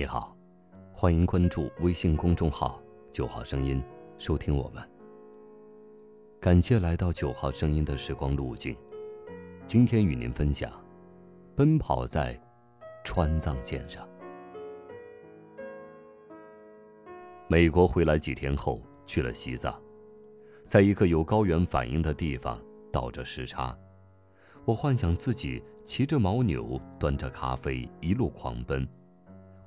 你好，欢迎关注微信公众号“九号声音”，收听我们。感谢来到九号声音的时光路径，今天与您分享：奔跑在川藏线上。美国回来几天后，去了西藏，在一个有高原反应的地方倒着时差。我幻想自己骑着牦牛，端着咖啡，一路狂奔。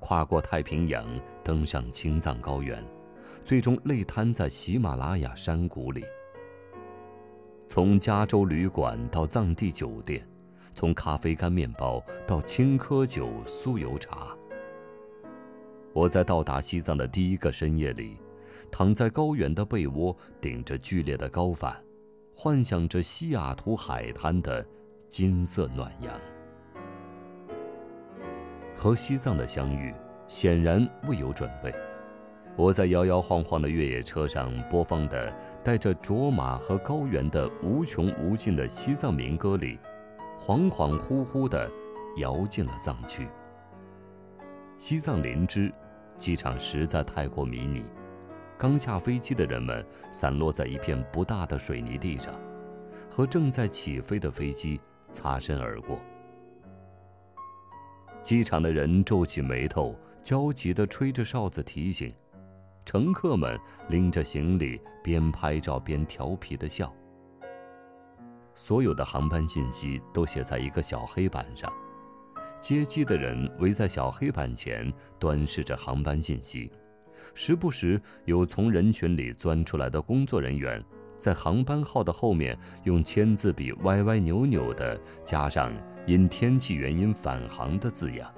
跨过太平洋，登上青藏高原，最终累瘫在喜马拉雅山谷里。从加州旅馆到藏地酒店，从咖啡干面包到青稞酒酥油茶。我在到达西藏的第一个深夜里，躺在高原的被窝，顶着剧烈的高反，幻想着西雅图海滩的金色暖阳。和西藏的相遇，显然未有准备。我在摇摇晃晃的越野车上播放的带着卓玛和高原的无穷无尽的西藏民歌里，恍恍惚惚地摇进了藏区。西藏林芝，机场实在太过迷你。刚下飞机的人们散落在一片不大的水泥地上，和正在起飞的飞机擦身而过。机场的人皱起眉头，焦急地吹着哨子提醒，乘客们拎着行李，边拍照边调皮地笑。所有的航班信息都写在一个小黑板上，接机的人围在小黑板前，端视着航班信息，时不时有从人群里钻出来的工作人员。在航班号的后面，用签字笔歪歪扭扭地加上“因天气原因返航”的字样，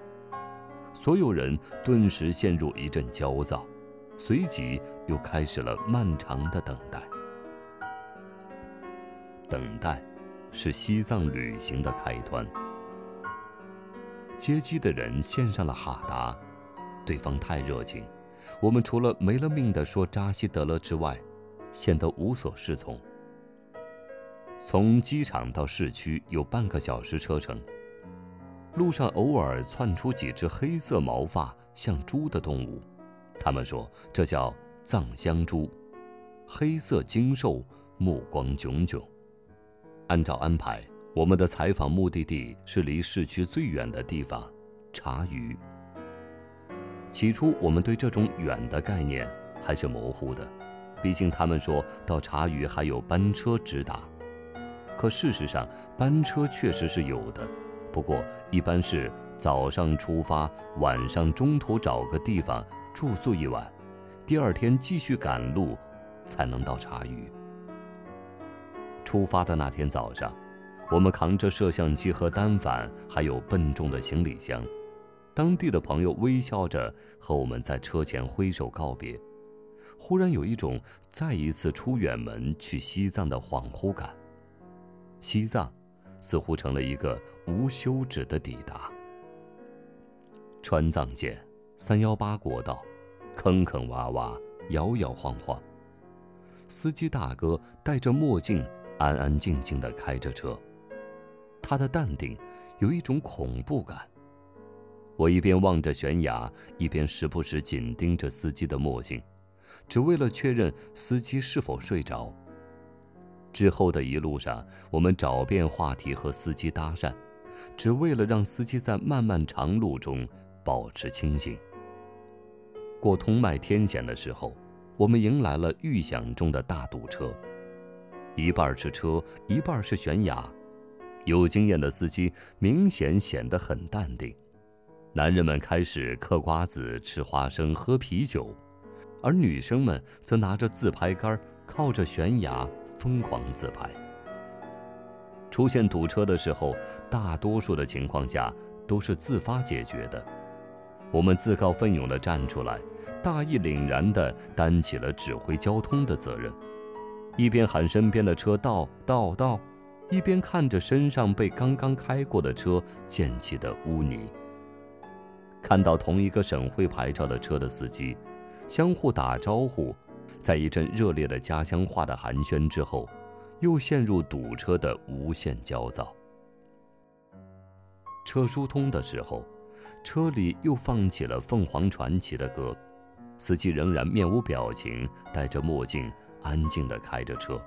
所有人顿时陷入一阵焦躁，随即又开始了漫长的等待。等待，是西藏旅行的开端。接机的人献上了哈达，对方太热情，我们除了没了命地说扎西德勒之外。显得无所适从。从机场到市区有半个小时车程，路上偶尔窜出几只黑色毛发像猪的动物，他们说这叫藏香猪，黑色精瘦，目光炯炯。按照安排，我们的采访目的地是离市区最远的地方——茶余。起初，我们对这种远的概念还是模糊的。毕竟他们说到茶余还有班车直达，可事实上班车确实是有的，不过一般是早上出发，晚上中途找个地方住宿一晚，第二天继续赶路，才能到茶余。出发的那天早上，我们扛着摄像机和单反，还有笨重的行李箱，当地的朋友微笑着和我们在车前挥手告别。忽然有一种再一次出远门去西藏的恍惚感。西藏，似乎成了一个无休止的抵达。川藏线三幺八国道，坑坑洼洼，摇摇晃晃。司机大哥戴着墨镜，安安静静地开着车，他的淡定有一种恐怖感。我一边望着悬崖，一边时不时紧盯着司机的墨镜。只为了确认司机是否睡着。之后的一路上，我们找遍话题和司机搭讪，只为了让司机在漫漫长路中保持清醒。过通麦天险的时候，我们迎来了预想中的大堵车，一半是车，一半是悬崖。有经验的司机明显显得很淡定，男人们开始嗑瓜子、吃花生、喝啤酒。而女生们则拿着自拍杆，靠着悬崖疯狂自拍。出现堵车的时候，大多数的情况下都是自发解决的。我们自告奋勇地站出来，大义凛然地担起了指挥交通的责任，一边喊身边的车倒倒倒，一边看着身上被刚刚开过的车溅起的污泥。看到同一个省会牌照的车的司机。相互打招呼，在一阵热烈的家乡话的寒暄之后，又陷入堵车的无限焦躁。车疏通的时候，车里又放起了凤凰传奇的歌，司机仍然面无表情，戴着墨镜，安静地开着车。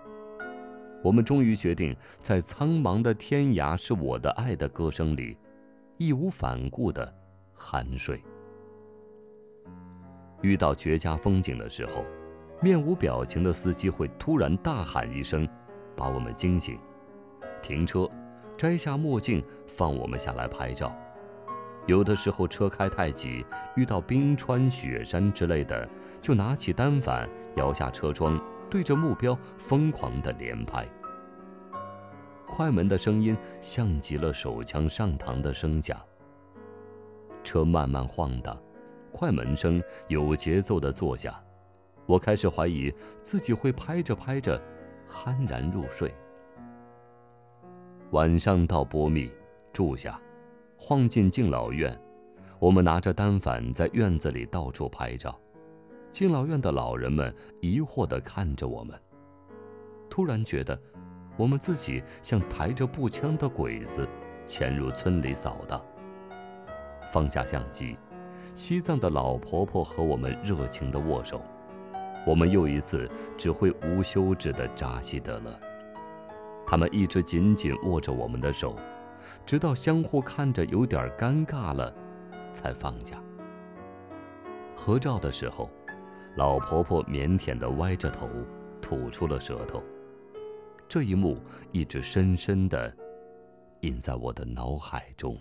我们终于决定，在苍茫的天涯是我的爱的歌声里，义无反顾地酣睡。遇到绝佳风景的时候，面无表情的司机会突然大喊一声，把我们惊醒，停车，摘下墨镜，放我们下来拍照。有的时候车开太急，遇到冰川、雪山之类的，就拿起单反，摇下车窗，对着目标疯狂的连拍。快门的声音像极了手枪上膛的声响。车慢慢晃荡，快门声有节奏的坐下，我开始怀疑自己会拍着拍着，酣然入睡。晚上到波密住下。晃进敬老院，我们拿着单反在院子里到处拍照。敬老院的老人们疑惑地看着我们，突然觉得我们自己像抬着步枪的鬼子，潜入村里扫荡。放下相机，西藏的老婆婆和我们热情地握手。我们又一次只会无休止的扎西德勒，他们一直紧紧握着我们的手。直到相互看着有点尴尬了，才放下。合照的时候，老婆婆腼腆地歪着头，吐出了舌头。这一幕一直深深地印在我的脑海中。